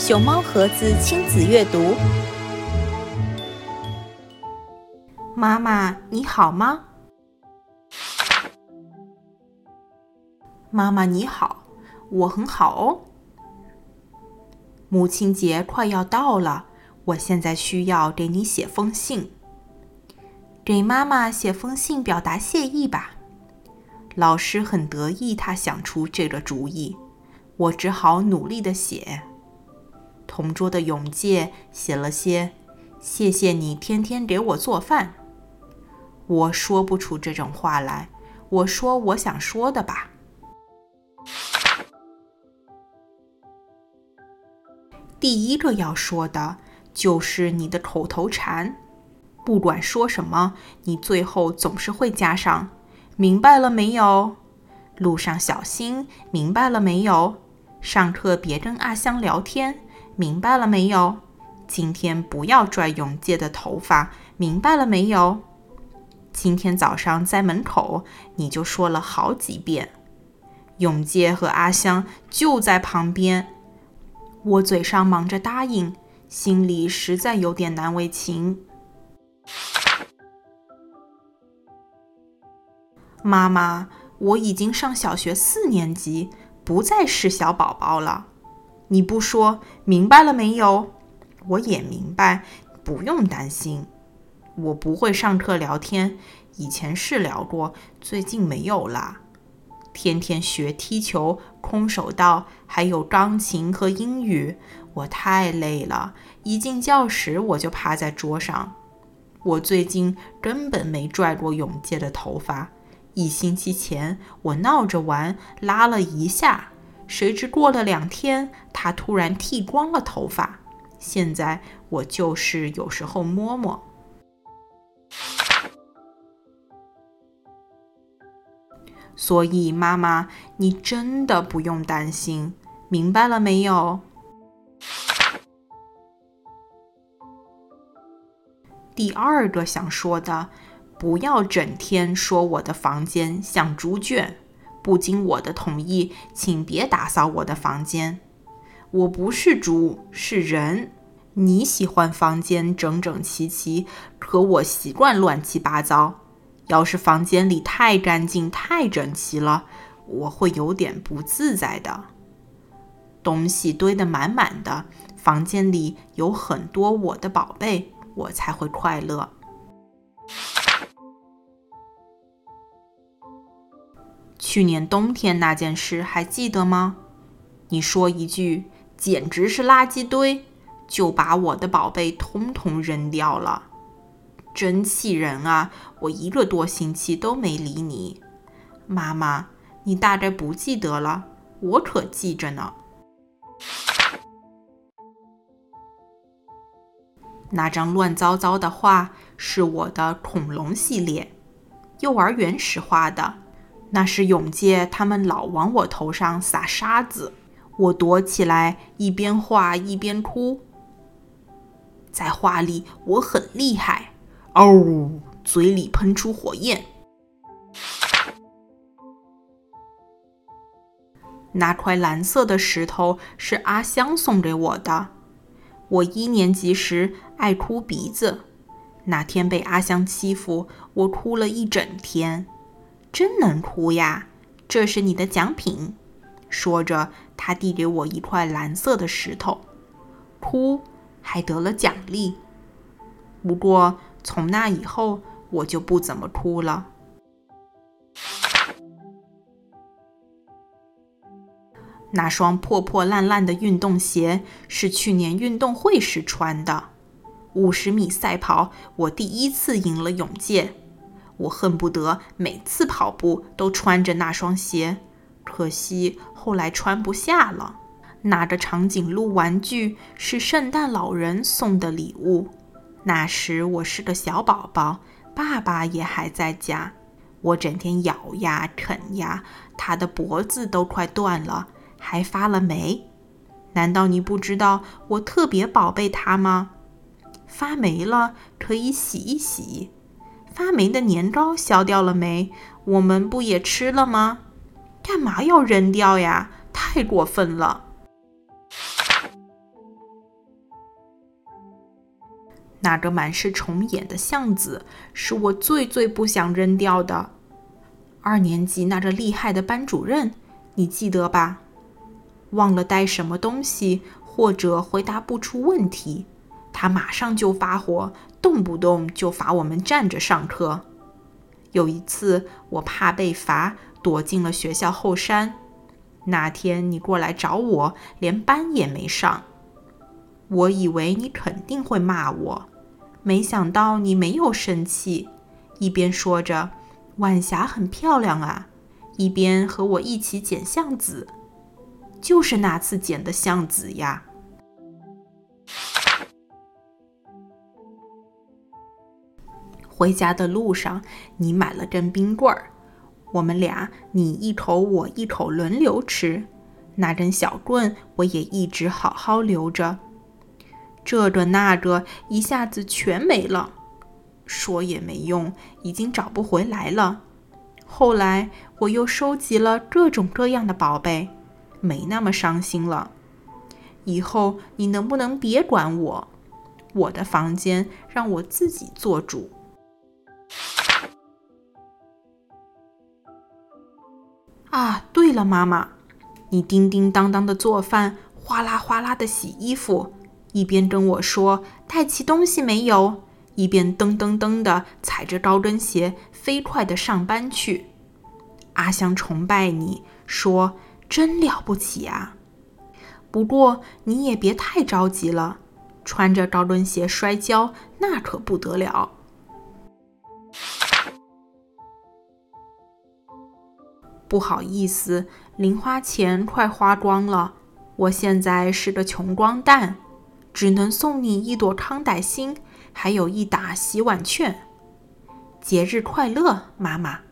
熊猫盒子亲子阅读。妈妈，你好吗？妈妈你好，我很好哦。母亲节快要到了，我现在需要给你写封信，给妈妈写封信表达谢意吧。老师很得意，他想出这个主意，我只好努力的写。同桌的永介写了些“谢谢你天天给我做饭”，我说不出这种话来，我说我想说的吧。第一个要说的就是你的口头禅，不管说什么，你最后总是会加上。明白了没有？路上小心。明白了没有？上课别跟阿香聊天。明白了没有？今天不要拽永介的头发。明白了没有？今天早上在门口你就说了好几遍。永介和阿香就在旁边，我嘴上忙着答应，心里实在有点难为情。妈妈，我已经上小学四年级，不再是小宝宝了。你不说，明白了没有？我也明白，不用担心。我不会上课聊天，以前是聊过，最近没有啦。天天学踢球、空手道，还有钢琴和英语，我太累了。一进教室，我就趴在桌上。我最近根本没拽过永介的头发。一星期前，我闹着玩，拉了一下，谁知过了两天，他突然剃光了头发。现在我就是有时候摸摸。所以，妈妈，你真的不用担心，明白了没有？第二个想说的。不要整天说我的房间像猪圈，不经我的同意，请别打扫我的房间。我不是猪，是人。你喜欢房间整整齐齐，可我习惯乱七八糟。要是房间里太干净、太整齐了，我会有点不自在的。东西堆得满满的，房间里有很多我的宝贝，我才会快乐。去年冬天那件事还记得吗？你说一句“简直是垃圾堆”，就把我的宝贝通通扔掉了，真气人啊！我一个多星期都没理你。妈妈，你大概不记得了，我可记着呢。那张乱糟糟的画是我的恐龙系列，幼儿园时画的。那是永介，他们老往我头上撒沙子，我躲起来，一边画一边哭。在画里我很厉害，哦，嘴里喷出火焰。那块蓝色的石头是阿香送给我的。我一年级时爱哭鼻子，那天被阿香欺负，我哭了一整天。真能哭呀！这是你的奖品。说着，他递给我一块蓝色的石头。哭还得了奖励。不过从那以后，我就不怎么哭了。那双破破烂烂的运动鞋是去年运动会时穿的。五十米赛跑，我第一次赢了永界。我恨不得每次跑步都穿着那双鞋，可惜后来穿不下了。拿着长颈鹿玩具是圣诞老人送的礼物，那时我是个小宝宝，爸爸也还在家。我整天咬呀啃呀，他的脖子都快断了，还发了霉。难道你不知道我特别宝贝它吗？发霉了可以洗一洗。发霉的年糕消掉了没？我们不也吃了吗？干嘛要扔掉呀？太过分了！那个满是虫眼的巷子是我最最不想扔掉的。二年级那个厉害的班主任，你记得吧？忘了带什么东西，或者回答不出问题，他马上就发火，动不动就罚我们站着上课。有一次，我怕被罚，躲进了学校后山。那天你过来找我，连班也没上。我以为你肯定会骂我，没想到你没有生气，一边说着“晚霞很漂亮啊”，一边和我一起捡橡子。就是那次捡的橡子呀。回家的路上，你买了根冰棍儿，我们俩你一口我一口轮流吃。那根小棍我也一直好好留着。这个那个一下子全没了，说也没用，已经找不回来了。后来我又收集了各种各样的宝贝，没那么伤心了。以后你能不能别管我？我的房间让我自己做主。啊，对了，妈妈，你叮叮当当的做饭，哗啦哗啦的洗衣服，一边跟我说带齐东西没有，一边噔噔噔的踩着高跟鞋飞快的上班去。阿香崇拜你，说真了不起啊！不过你也别太着急了，穿着高跟鞋摔跤那可不得了。不好意思，零花钱快花光了，我现在是个穷光蛋，只能送你一朵康乃馨，还有一打洗碗券。节日快乐，妈妈。